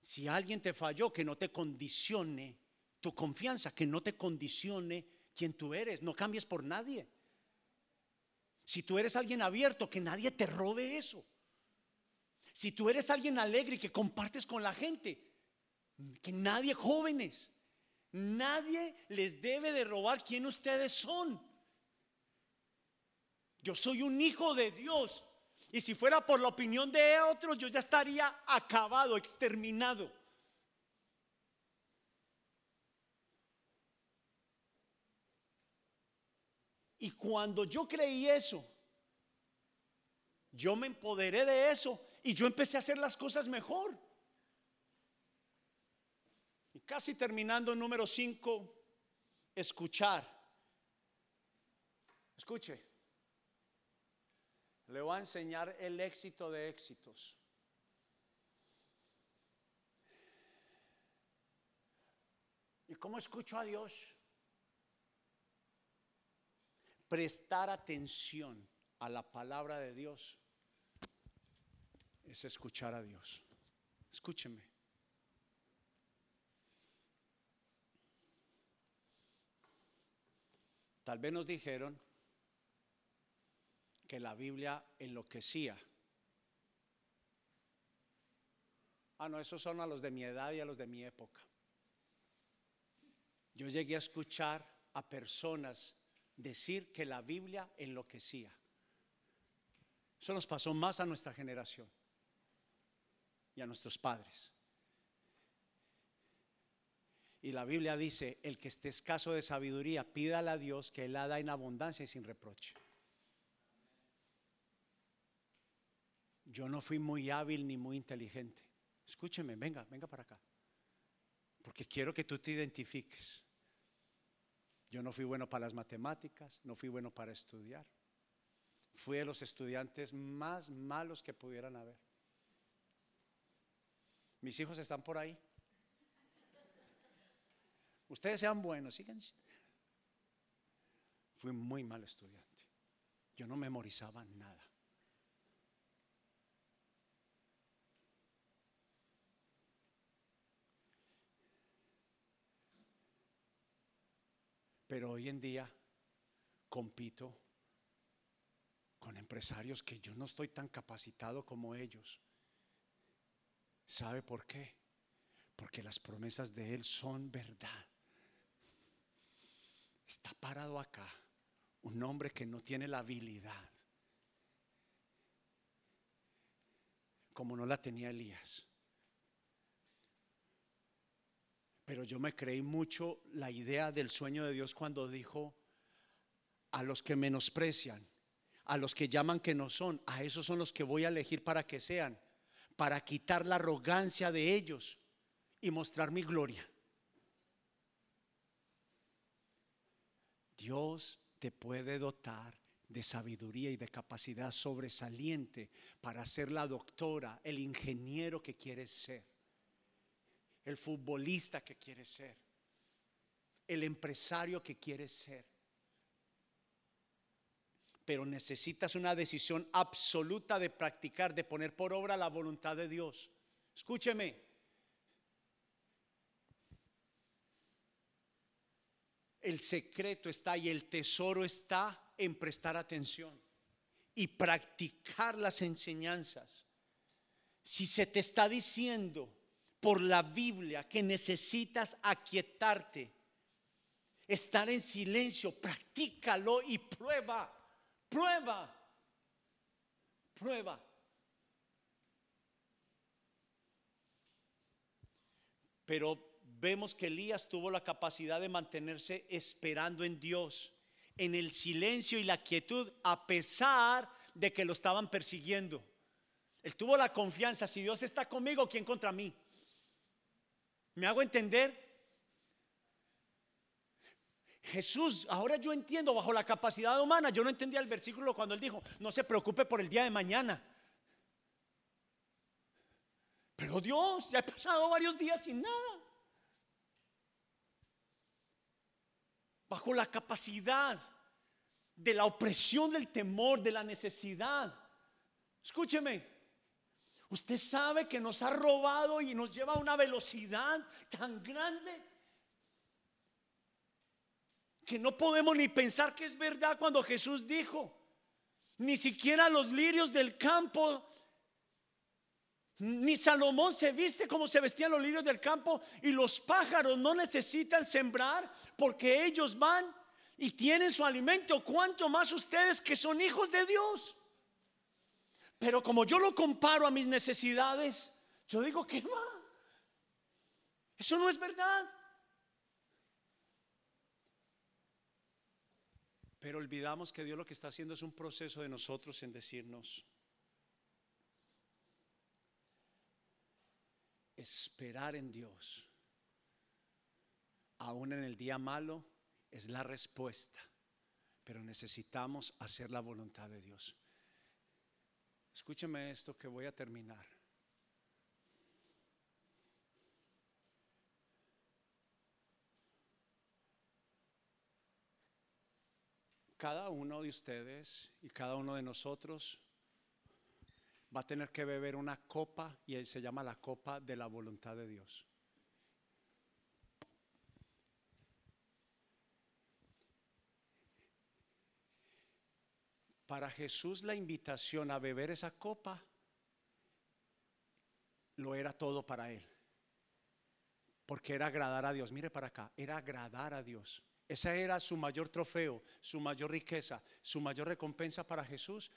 Speaker 1: Si alguien te falló, que no te condicione tu confianza, que no te condicione quien tú eres. No cambies por nadie. Si tú eres alguien abierto, que nadie te robe eso. Si tú eres alguien alegre y que compartes con la gente, que nadie, jóvenes, nadie les debe de robar quién ustedes son. Yo soy un hijo de Dios. Y si fuera por la opinión de otros, yo ya estaría acabado, exterminado. Y cuando yo creí eso, yo me empoderé de eso y yo empecé a hacer las cosas mejor. Y casi terminando, número 5, escuchar. Escuche. Le voy a enseñar el éxito de éxitos. ¿Y cómo escucho a Dios? Prestar atención a la palabra de Dios es escuchar a Dios. Escúcheme. Tal vez nos dijeron que la Biblia enloquecía. Ah, no, esos son a los de mi edad y a los de mi época. Yo llegué a escuchar a personas decir que la Biblia enloquecía. Eso nos pasó más a nuestra generación y a nuestros padres. Y la Biblia dice, el que esté escaso de sabiduría, pídale a Dios que Él la da en abundancia y sin reproche. Yo no fui muy hábil ni muy inteligente. Escúcheme, venga, venga para acá. Porque quiero que tú te identifiques. Yo no fui bueno para las matemáticas, no fui bueno para estudiar. Fui de los estudiantes más malos que pudieran haber. Mis hijos están por ahí. Ustedes sean buenos, síganse. Fui muy mal estudiante. Yo no memorizaba nada. Pero hoy en día compito con empresarios que yo no estoy tan capacitado como ellos. ¿Sabe por qué? Porque las promesas de Él son verdad. Está parado acá un hombre que no tiene la habilidad, como no la tenía Elías. Pero yo me creí mucho la idea del sueño de Dios cuando dijo, a los que menosprecian, a los que llaman que no son, a esos son los que voy a elegir para que sean, para quitar la arrogancia de ellos y mostrar mi gloria. Dios te puede dotar de sabiduría y de capacidad sobresaliente para ser la doctora, el ingeniero que quieres ser, el futbolista que quieres ser, el empresario que quieres ser. Pero necesitas una decisión absoluta de practicar, de poner por obra la voluntad de Dios. Escúcheme, El secreto está y el tesoro está en prestar atención y practicar las enseñanzas. Si se te está diciendo por la Biblia que necesitas aquietarte, estar en silencio, practícalo y prueba, prueba, prueba. Pero vemos que Elías tuvo la capacidad de mantenerse esperando en Dios, en el silencio y la quietud, a pesar de que lo estaban persiguiendo. Él tuvo la confianza, si Dios está conmigo, ¿quién contra mí? ¿Me hago entender? Jesús, ahora yo entiendo bajo la capacidad humana, yo no entendía el versículo cuando él dijo, no se preocupe por el día de mañana. Pero Dios, ya he pasado varios días sin nada. bajo la capacidad de la opresión del temor, de la necesidad. Escúcheme, usted sabe que nos ha robado y nos lleva a una velocidad tan grande que no podemos ni pensar que es verdad cuando Jesús dijo, ni siquiera los lirios del campo ni Salomón se viste como se vestían los lirios del campo y los pájaros no necesitan sembrar porque ellos van y tienen su alimento. ¿Cuánto más ustedes que son hijos de Dios? Pero como yo lo comparo a mis necesidades, yo digo que va. Eso no es verdad. Pero olvidamos que Dios lo que está haciendo es un proceso de nosotros en decirnos, esperar en Dios, aún en el día malo, es la respuesta. Pero necesitamos hacer la voluntad de Dios. Escúcheme esto que voy a terminar. Cada uno de ustedes y cada uno de nosotros va a tener que beber una copa y se llama la copa de la voluntad de Dios. Para Jesús la invitación a beber esa copa lo era todo para él. Porque era agradar a Dios. Mire para acá, era agradar a Dios. Esa era su mayor trofeo, su mayor riqueza, su mayor recompensa para Jesús,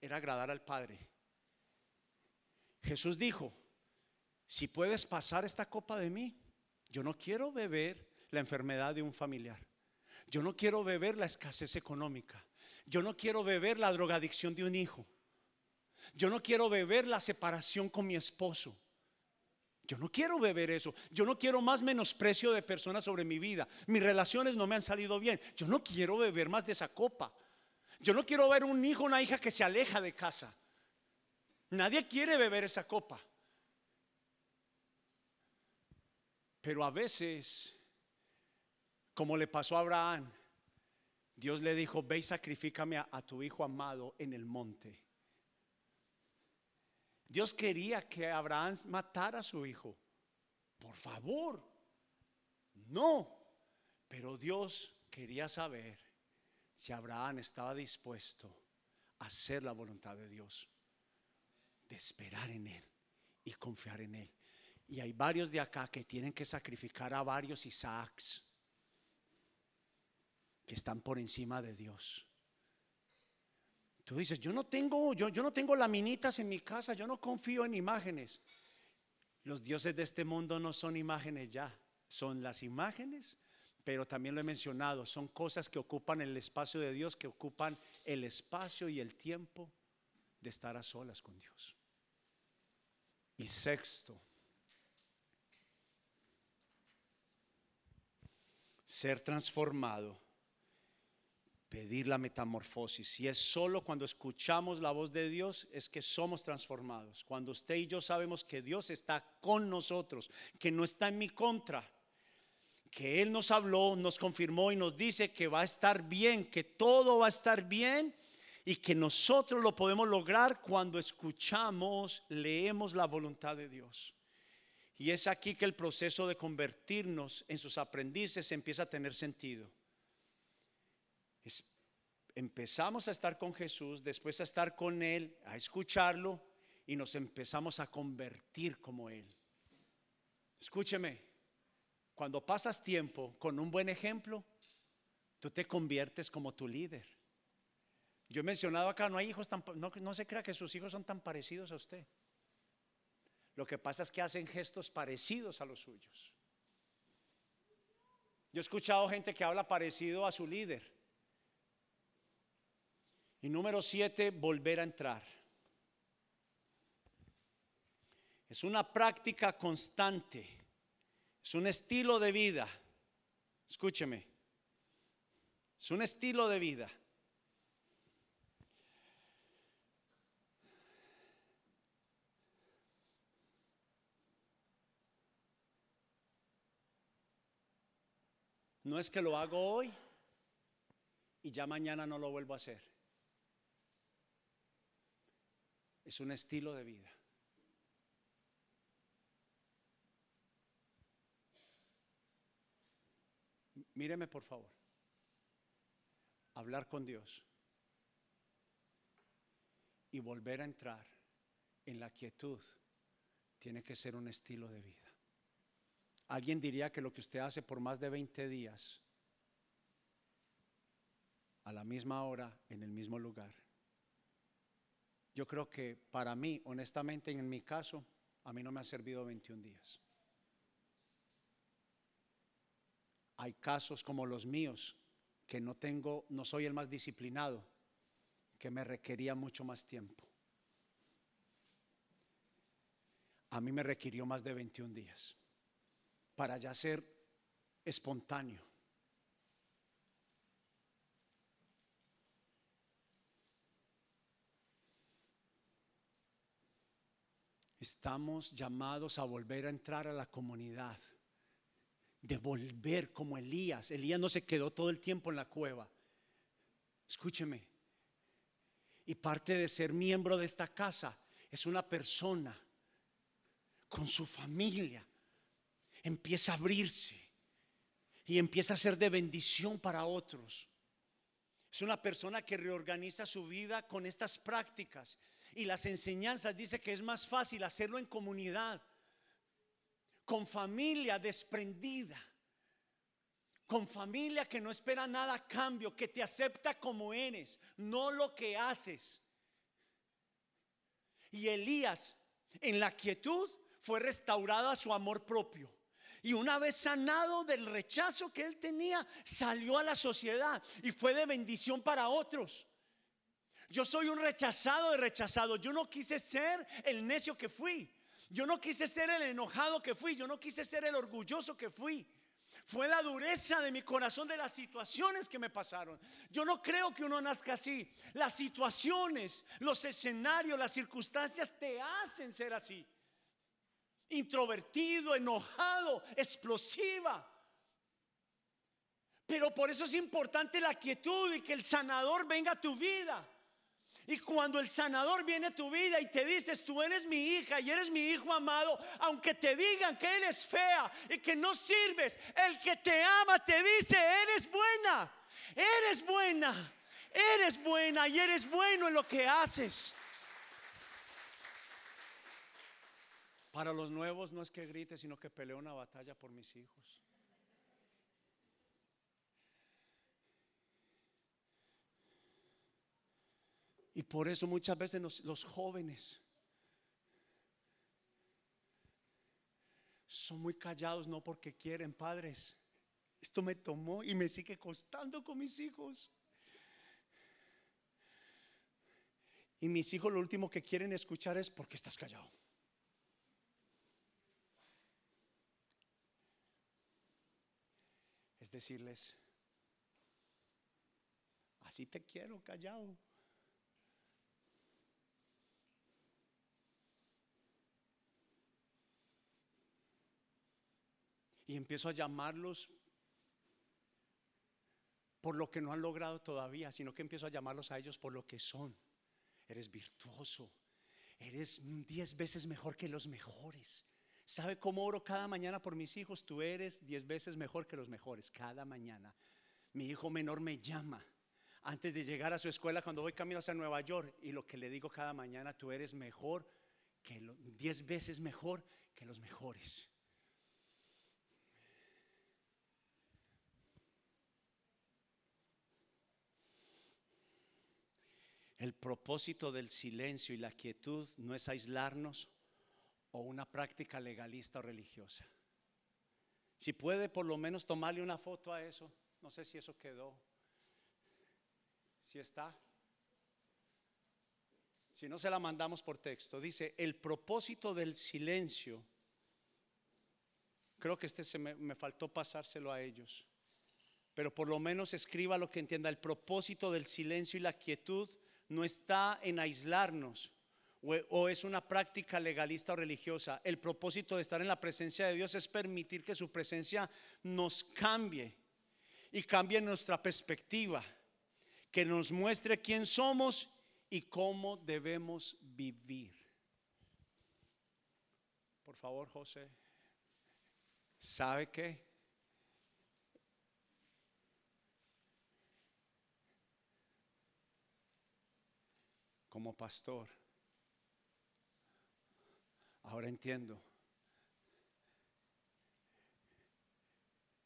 Speaker 1: era agradar al Padre. Jesús dijo, si puedes pasar esta copa de mí, yo no quiero beber la enfermedad de un familiar. Yo no quiero beber la escasez económica. Yo no quiero beber la drogadicción de un hijo. Yo no quiero beber la separación con mi esposo. Yo no quiero beber eso. Yo no quiero más menosprecio de personas sobre mi vida. Mis relaciones no me han salido bien. Yo no quiero beber más de esa copa. Yo no quiero ver un hijo, una hija que se aleja de casa. Nadie quiere beber esa copa. Pero a veces, como le pasó a Abraham, Dios le dijo, ve y sacrifícame a, a tu hijo amado en el monte. Dios quería que Abraham matara a su hijo. Por favor. No. Pero Dios quería saber si Abraham estaba dispuesto a hacer la voluntad de Dios. De esperar en Él y confiar en Él. Y hay varios de acá que tienen que sacrificar a varios Isaacs que están por encima de Dios. Tú dices, yo no tengo, yo, no tengo laminitas en mi casa, yo no confío en imágenes. Los dioses de este mundo no son imágenes ya, son las imágenes, pero también lo he mencionado, son cosas que ocupan el espacio de Dios, que ocupan el espacio y el tiempo de estar a solas con Dios. Y sexto, ser transformado pedir la metamorfosis. Y es solo cuando escuchamos la voz de Dios es que somos transformados. Cuando usted y yo sabemos que Dios está con nosotros, que no está en mi contra, que Él nos habló, nos confirmó y nos dice que va a estar bien, que todo va a estar bien y que nosotros lo podemos lograr cuando escuchamos, leemos la voluntad de Dios. Y es aquí que el proceso de convertirnos en sus aprendices empieza a tener sentido empezamos a estar con Jesús, después a estar con Él, a escucharlo y nos empezamos a convertir como Él. Escúcheme, cuando pasas tiempo con un buen ejemplo, tú te conviertes como tu líder. Yo he mencionado acá, no hay hijos tan, no, no se crea que sus hijos son tan parecidos a usted. Lo que pasa es que hacen gestos parecidos a los suyos. Yo he escuchado gente que habla parecido a su líder. Y número siete, volver a entrar. Es una práctica constante. Es un estilo de vida. Escúcheme. Es un estilo de vida. No es que lo hago hoy y ya mañana no lo vuelvo a hacer. Es un estilo de vida. Míreme por favor. Hablar con Dios y volver a entrar en la quietud tiene que ser un estilo de vida. Alguien diría que lo que usted hace por más de 20 días, a la misma hora, en el mismo lugar, yo creo que para mí, honestamente, en mi caso, a mí no me ha servido 21 días. Hay casos como los míos, que no tengo, no soy el más disciplinado, que me requería mucho más tiempo. A mí me requirió más de 21 días para ya ser espontáneo. Estamos llamados a volver a entrar a la comunidad, de volver como Elías. Elías no se quedó todo el tiempo en la cueva. Escúcheme. Y parte de ser miembro de esta casa es una persona con su familia. Empieza a abrirse y empieza a ser de bendición para otros. Es una persona que reorganiza su vida con estas prácticas. Y las enseñanzas dice que es más fácil hacerlo en comunidad, con familia desprendida, con familia que no espera nada a cambio, que te acepta como eres, no lo que haces. Y Elías, en la quietud, fue restaurado a su amor propio. Y una vez sanado del rechazo que él tenía, salió a la sociedad y fue de bendición para otros. Yo soy un rechazado de rechazado. Yo no quise ser el necio que fui. Yo no quise ser el enojado que fui. Yo no quise ser el orgulloso que fui. Fue la dureza de mi corazón de las situaciones que me pasaron. Yo no creo que uno nazca así. Las situaciones, los escenarios, las circunstancias te hacen ser así. Introvertido, enojado, explosiva. Pero por eso es importante la quietud y que el sanador venga a tu vida. Y cuando el sanador viene a tu vida y te dices, tú eres mi hija y eres mi hijo amado, aunque te digan que eres fea y que no sirves, el que te ama te dice, eres buena, eres buena, eres buena y eres bueno en lo que haces. Para los nuevos no es que grite, sino que peleo una batalla por mis hijos. Y por eso muchas veces los, jóvenes son muy callados, no porque quieren, padres. Esto me tomó y me sigue costando con mis hijos. Y mis hijos lo último que quieren escuchar es porque estás callado. Es decirles, así te quiero callado. Y empiezo a llamarlos por lo que no han logrado todavía, sino que empiezo a llamarlos a ellos por lo que son. Eres virtuoso, eres diez veces mejor que los mejores. ¿Sabe cómo oro cada mañana por mis hijos? Tú eres diez veces mejor que los mejores, cada mañana. Mi hijo menor me llama antes de llegar a su escuela cuando voy camino hacia Nueva York y lo que le digo cada mañana, tú eres mejor que diez veces mejor que los mejores. El propósito del silencio y la quietud no es aislarnos o una práctica legalista o religiosa. Si puede por lo menos tomarle una foto a eso, no sé si eso quedó, si está. Si no se la mandamos por texto, dice, el propósito del silencio, creo que este se me, me faltó pasárselo a ellos, pero por lo menos escriba lo que entienda, el propósito del silencio y la quietud no está en aislarnos o, es una práctica legalista o religiosa. El propósito de estar en la presencia de Dios es permitir que su presencia nos cambie y cambie nuestra perspectiva, que nos muestre quién somos y cómo debemos vivir. Por favor, José, ¿sabe qué? Como pastor. Ahora entiendo.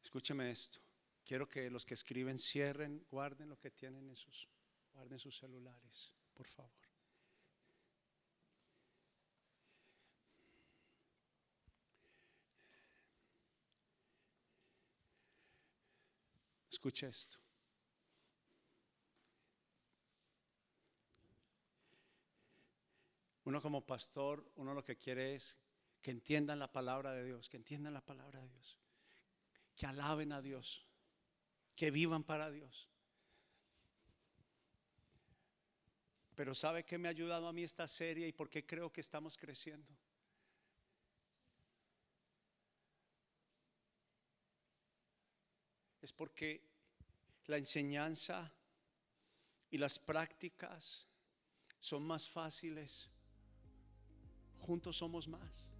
Speaker 1: Escúcheme esto. Quiero que los que escriben cierren, guarden lo que tienen en sus, guarden sus celulares, por favor. Escuche esto. Uno como pastor, uno lo que quiere es que entiendan la palabra de Dios, que entiendan la palabra de Dios, que alaben a Dios, que vivan para Dios. Pero ¿sabe qué me ha ayudado a mí esta serie y por qué creo que estamos creciendo? Es porque la enseñanza y las prácticas son más fáciles Juntos somos más.